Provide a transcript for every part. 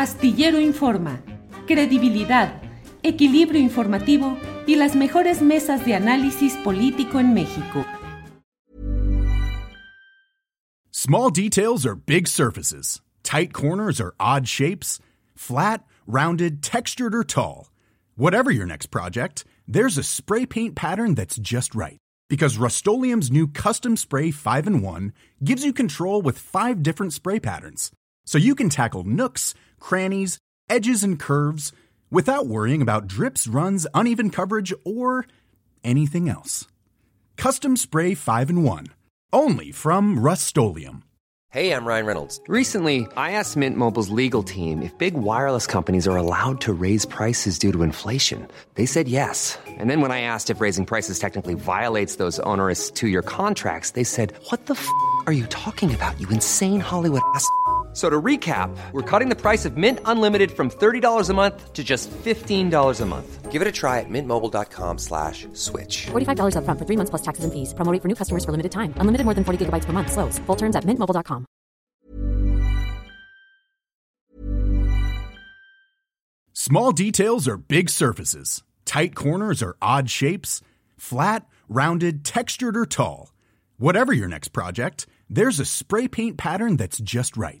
Astillero Informa, credibilidad, equilibrio informativo y las mejores mesas de análisis político en México. Small details are big surfaces. Tight corners are odd shapes. Flat, rounded, textured, or tall. Whatever your next project, there's a spray paint pattern that's just right. Because Rust new Custom Spray 5 in 1 gives you control with five different spray patterns. So you can tackle nooks, crannies, edges, and curves without worrying about drips, runs, uneven coverage, or anything else. Custom Spray 5 in 1. Only from Rust Hey, I'm Ryan Reynolds. Recently, I asked Mint Mobile's legal team if big wireless companies are allowed to raise prices due to inflation. They said yes. And then when I asked if raising prices technically violates those onerous two year contracts, they said, What the f are you talking about, you insane Hollywood ass? So to recap, we're cutting the price of Mint Unlimited from $30 a month to just $15 a month. Give it a try at mintmobile.com slash switch. $45 up front for three months plus taxes and fees. Promo for new customers for limited time. Unlimited more than 40 gigabytes per month. Slows. Full terms at mintmobile.com. Small details are big surfaces. Tight corners are odd shapes. Flat, rounded, textured, or tall. Whatever your next project, there's a spray paint pattern that's just right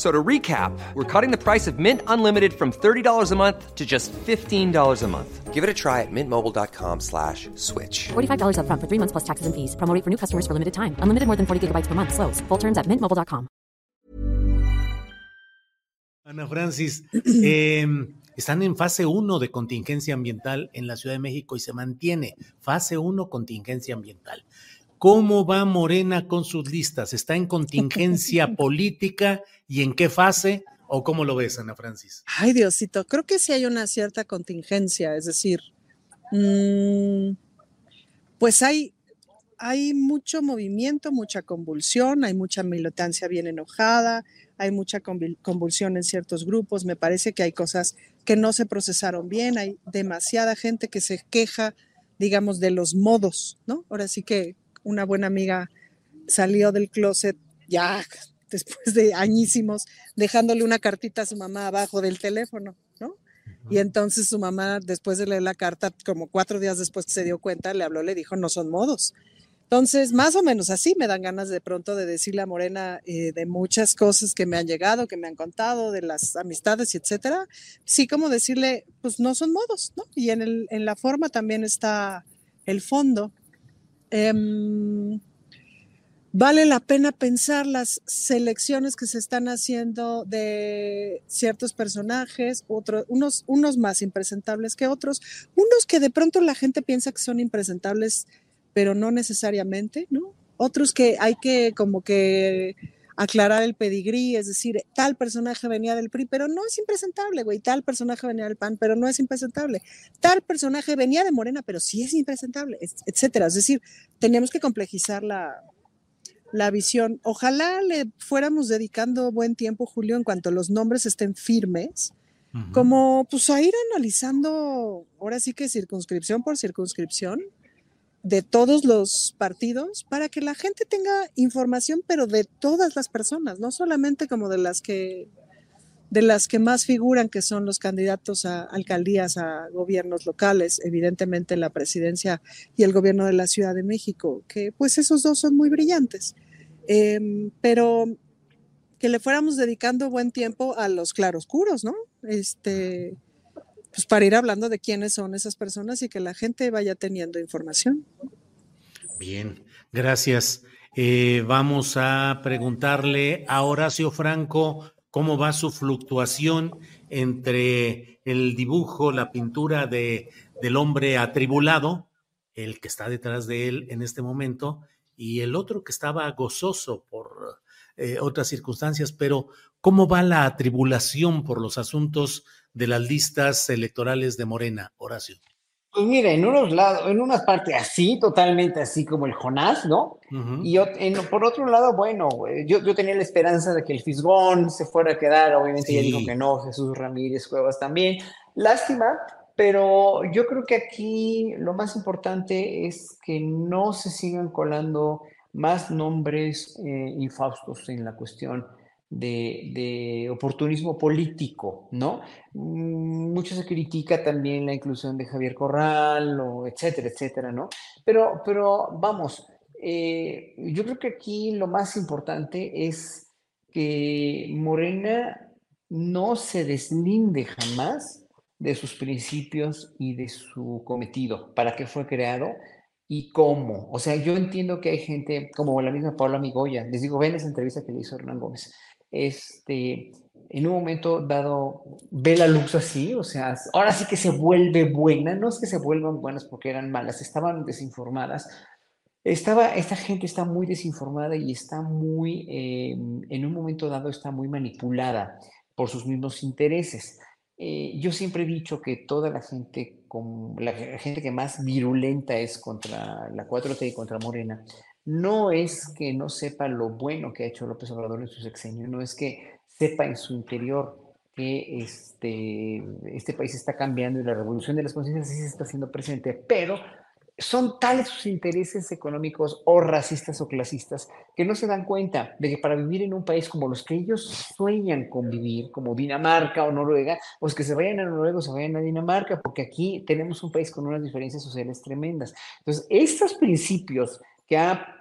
So to recap, we're cutting the price of Mint Unlimited from $30 a month to just $15 a month. Give it a try at mintmobile.com slash switch. $45 up front for three months plus taxes and fees. Promo for new customers for limited time. Unlimited more than 40 gigabytes per month. Slows. Full terms at mintmobile.com. Ana Francis, eh, están en fase 1 de contingencia ambiental en la Ciudad de México y se mantiene fase 1 contingencia ambiental. ¿Cómo va Morena con sus listas? ¿Está en contingencia política y en qué fase? ¿O cómo lo ves, Ana Francis? Ay, Diosito, creo que sí hay una cierta contingencia, es decir, mmm, pues hay, hay mucho movimiento, mucha convulsión, hay mucha militancia bien enojada, hay mucha convulsión en ciertos grupos, me parece que hay cosas que no se procesaron bien, hay demasiada gente que se queja, digamos, de los modos, ¿no? Ahora sí que una buena amiga salió del closet ya después de añísimos, dejándole una cartita a su mamá abajo del teléfono, ¿no? Y entonces su mamá, después de leer la carta, como cuatro días después se dio cuenta, le habló, le dijo, no son modos. Entonces, más o menos así me dan ganas de pronto de decirle a Morena eh, de muchas cosas que me han llegado, que me han contado, de las amistades y etcétera. Sí, como decirle, pues no son modos, ¿no? Y en, el, en la forma también está el fondo. Em, vale la pena pensar las selecciones que se están haciendo de ciertos personajes, otros, unos, unos más impresentables que otros, unos que de pronto la gente piensa que son impresentables, pero no necesariamente, ¿no? Otros que hay que como que aclarar el pedigrí, es decir, tal personaje venía del PRI, pero no es impresentable, güey, tal personaje venía del PAN, pero no es impresentable, tal personaje venía de Morena, pero sí es impresentable, etcétera. Es decir, tenemos que complejizar la, la visión. Ojalá le fuéramos dedicando buen tiempo, Julio, en cuanto los nombres estén firmes, como pues a ir analizando, ahora sí que circunscripción por circunscripción, de todos los partidos para que la gente tenga información, pero de todas las personas, no solamente como de las que de las que más figuran, que son los candidatos a alcaldías, a gobiernos locales, evidentemente la presidencia y el gobierno de la Ciudad de México, que pues esos dos son muy brillantes. Em, pero que le fuéramos dedicando buen tiempo a los claroscuros, ¿no? Este, pues para ir hablando de quiénes son esas personas y que la gente vaya teniendo información. Bien, gracias. Eh, vamos a preguntarle a Horacio Franco cómo va su fluctuación entre el dibujo, la pintura de, del hombre atribulado, el que está detrás de él en este momento, y el otro que estaba gozoso por eh, otras circunstancias, pero ¿cómo va la atribulación por los asuntos de las listas electorales de Morena, Horacio? Pues mira, en unos lados, en unas partes así, totalmente así como el Jonás, ¿no? Y por otro lado, bueno, yo, yo, tenía la esperanza de que el Fisgón se fuera a quedar, obviamente ya dijo que no, Jesús Ramírez Cuevas también. Lástima, pero yo creo que aquí lo más importante es que no se sigan colando más nombres eh, infaustos en la cuestión de, oportunismo político, ¿no? Mm, mucho se critica también la inclusión de Javier Corral, etcétera, etcétera, ¿no? Pero, pero vamos, eh, yo creo que aquí lo más importante es que Morena no se deslinde jamás de sus principios y de su cometido, para qué fue creado y cómo. O sea, yo entiendo que hay gente como la misma Paula Migoya, les digo, ven esa entrevista que le hizo Hernán Gómez, este, en un momento dado ve la luz así, o sea, ahora sí que se vuelve buena, no es que se vuelvan buenas porque eran malas, estaban desinformadas. Estaba, esta gente está muy desinformada y está muy, eh, en un momento dado está muy manipulada por sus mismos intereses. Eh, yo siempre he dicho que toda la gente, con, la gente que más virulenta es contra la 4T y contra Morena, no es que no sepa lo bueno que ha hecho López Obrador en su sexenio, no es que sepa en su interior que este, este país está cambiando y la revolución de las conciencias sí se está haciendo presente, pero son tales sus intereses económicos o racistas o clasistas que no se dan cuenta de que para vivir en un país como los que ellos sueñan con vivir, como Dinamarca o Noruega, pues que se vayan a Noruega o se vayan a Dinamarca, porque aquí tenemos un país con unas diferencias sociales tremendas. Entonces, estos principios que ha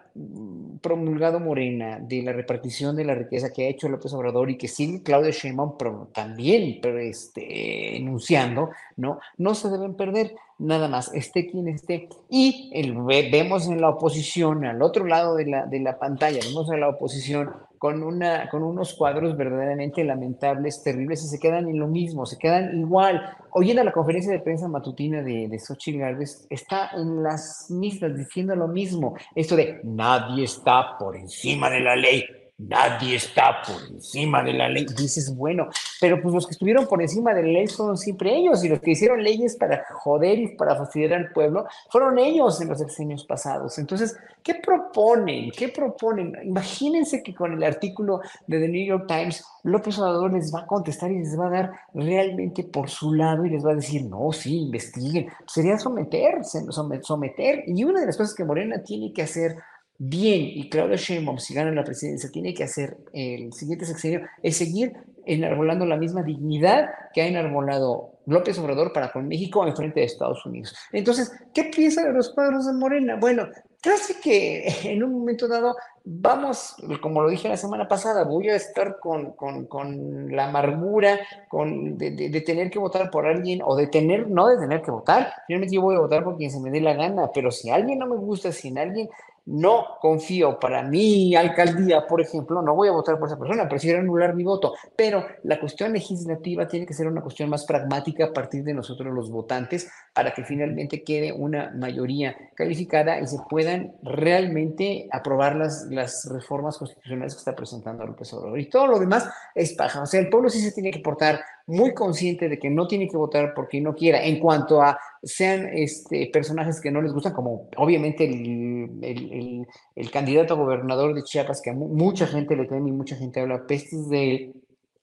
promulgado Morena de la repartición de la riqueza que ha hecho López Obrador y que sigue Claudia Sheinbaum también pero este, enunciando, ¿no? No se deben perder nada más, esté quien esté. Y el, vemos en la oposición, al otro lado de la, de la pantalla, vemos a la oposición con, una, con unos cuadros verdaderamente lamentables, terribles, y se quedan en lo mismo, se quedan igual. Hoy en la conferencia de prensa matutina de, de Xochitl Gálvez está en las mismas diciendo lo mismo, esto de nadie está por encima de la ley nadie está por encima de la ley. Dices, bueno, pero pues los que estuvieron por encima de la ley fueron siempre ellos, y los que hicieron leyes para joder y para fastidiar al pueblo fueron ellos en los sexenios pasados. Entonces, ¿qué proponen? ¿Qué proponen? Imagínense que con el artículo de The New York Times, López Obrador les va a contestar y les va a dar realmente por su lado y les va a decir, no, sí, investiguen. Sería someterse, someter. Y una de las cosas que Morena tiene que hacer bien y Claudia Sheinbaum, si gana la presidencia, tiene que hacer el siguiente sexenio, es seguir enarbolando la misma dignidad que ha enarbolado López Obrador para con México en frente de Estados Unidos. Entonces, ¿qué piensa de los cuadros de Morena? Bueno, casi que en un momento dado vamos, como lo dije la semana pasada, voy a estar con, con, con la amargura con, de, tener que votar por alguien o de tener, no de tener que votar, finalmente yo voy a votar por quien se me dé la gana, pero si alguien no me gusta, si en alguien no confío para mi alcaldía, por ejemplo, no voy a votar por esa persona, prefiero anular mi voto. Pero la cuestión legislativa tiene que ser una cuestión más pragmática a partir de nosotros los votantes para que finalmente quede una mayoría calificada y se puedan realmente aprobar las, las reformas constitucionales que está presentando López Obrador. Y todo lo demás es paja. O sea, el pueblo sí se tiene que portar muy consciente de que no tiene que votar porque no quiera, en cuanto a sean este, personajes que no les gustan, como obviamente el, el, candidato a gobernador de Chiapas, que a mucha gente le teme y mucha gente habla pestes de él.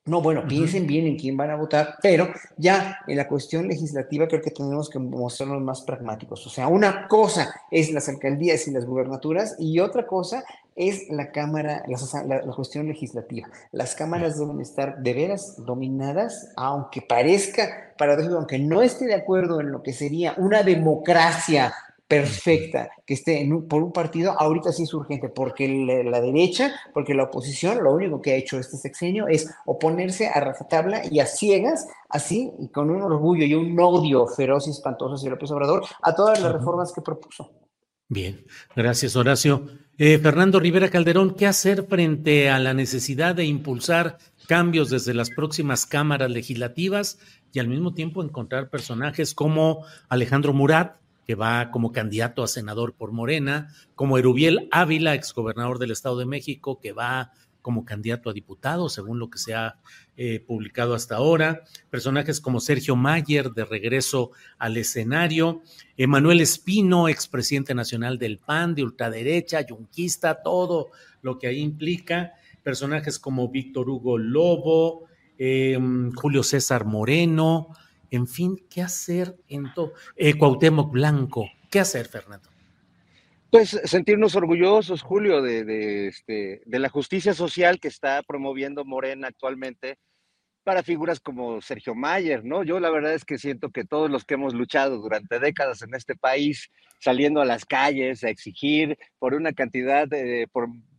No, bueno, piensen bien en quién van a votar, pero ya en la cuestión legislativa creo que tenemos que mostrarnos más pragmáticos. O sea, una cosa es las alcaldías y las gubernaturas y otra cosa es la Cámara, la, la, cuestión legislativa. Las cámaras deben estar de veras dominadas, aunque parezca paradójico, aunque no esté de acuerdo en lo que sería una democracia perfecta que esté en por un partido, ahorita sí es urgente, porque la, derecha, porque la oposición, lo único que ha hecho este sexenio es oponerse a rajatabla y a ciegas, así, y con un orgullo y un odio feroz y espantoso hacia López Obrador, a todas las reformas que propuso. Bien, gracias Horacio. Eh, Fernando Rivera Calderón, ¿qué hacer frente a la necesidad de impulsar cambios desde las próximas cámaras legislativas y al mismo tiempo encontrar personajes como Alejandro Murat, que va como candidato a senador por Morena, como Erubiel Ávila, exgobernador del Estado de México, que va como candidato a diputado, según lo que se ha eh, publicado hasta ahora. Personajes como Sergio Mayer, de regreso al escenario. Emanuel Espino, expresidente nacional del PAN, de ultraderecha, yunquista, todo lo que ahí implica. Personajes como Víctor Hugo Lobo, em, Julio César Moreno, en fin, ¿qué hacer en todo? Eh, Cuauhtémoc Blanco, ¿qué hacer, Fernando? Pues sentirnos orgullosos, Julio, de, este, de la justicia social que está promoviendo Morena actualmente para figuras como Sergio Mayer, ¿no? Yo la verdad es que siento que todos los que hemos luchado durante décadas en este país, saliendo a las calles a exigir por una cantidad de,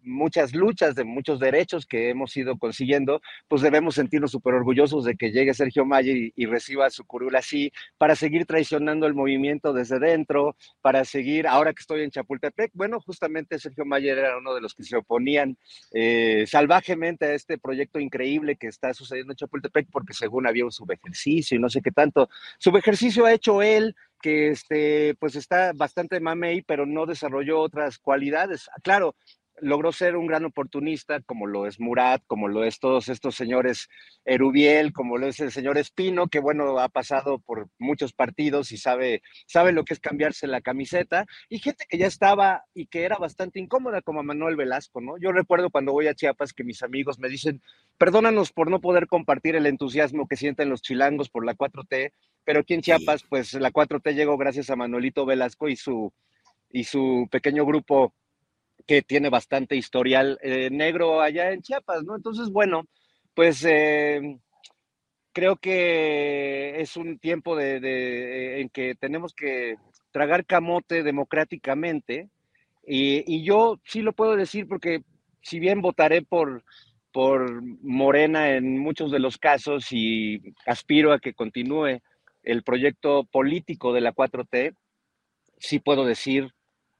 muchas luchas, de muchos derechos que hemos ido consiguiendo, pues debemos sentirnos súper orgullosos de que llegue Sergio Mayer y, reciba su curula así, para seguir traicionando el movimiento desde dentro, para seguir, ahora que estoy en Chapultepec, bueno, justamente Sergio Mayer era uno de los que se oponían eh, salvajemente a este proyecto increíble que está sucediendo en Chapultepec, porque según había un subejercicio y no sé qué tanto. Subejercicio ha hecho él, que este, pues está bastante mamey, pero no desarrolló otras cualidades. Claro, logró ser un gran oportunista, como lo es Murat, como lo es todos estos señores Erubiel, como lo es el señor Espino, que bueno, ha pasado por muchos partidos y sabe, sabe lo que es cambiarse la camiseta, y gente que ya estaba y que era bastante incómoda, como Manuel Velasco, ¿no? Yo recuerdo cuando voy a Chiapas que mis amigos me dicen, perdónanos por no poder compartir el entusiasmo que sienten los chilangos por la 4T, pero aquí en Chiapas, pues la 4T llegó gracias a Manuelito Velasco y su, y su pequeño grupo que tiene bastante historial eh, negro allá en Chiapas, ¿no? Entonces, bueno, pues eh, creo que es un tiempo de, en que tenemos que tragar camote democráticamente y, y, yo sí lo puedo decir porque si bien votaré por, por Morena en muchos de los casos y aspiro a que continúe el proyecto político de la 4T, sí puedo decir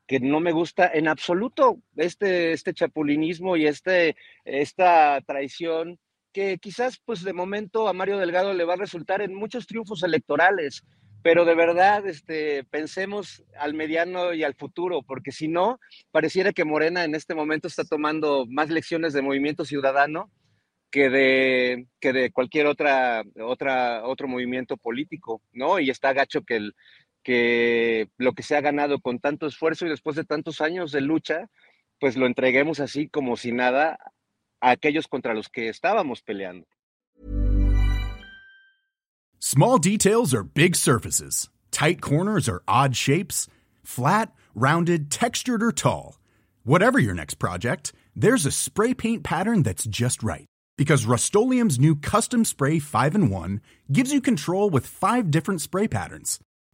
que no me gusta en absoluto este, este chapulinismo y este, esta traición que quizás pues de momento a Mario Delgado le va a resultar en muchos triunfos electorales, pero de verdad este, pensemos al mediano y al futuro, porque si no, pareciera que Morena en este momento está tomando más lecciones de movimiento ciudadano que de, que de cualquier otra, otra, otro movimiento político, ¿no? Y está gacho que el, que lo que se ha ganado con tanto esfuerzo y después de tantos años de lucha, pues lo entreguemos así como si nada a aquellos contra los que estábamos peleando. Small details are big surfaces. Tight corners are odd shapes. Flat, rounded, textured or tall. Whatever your next project, there's a spray paint pattern that's just right. Because Rust new Custom Spray 5 in 1 gives you control with five different spray patterns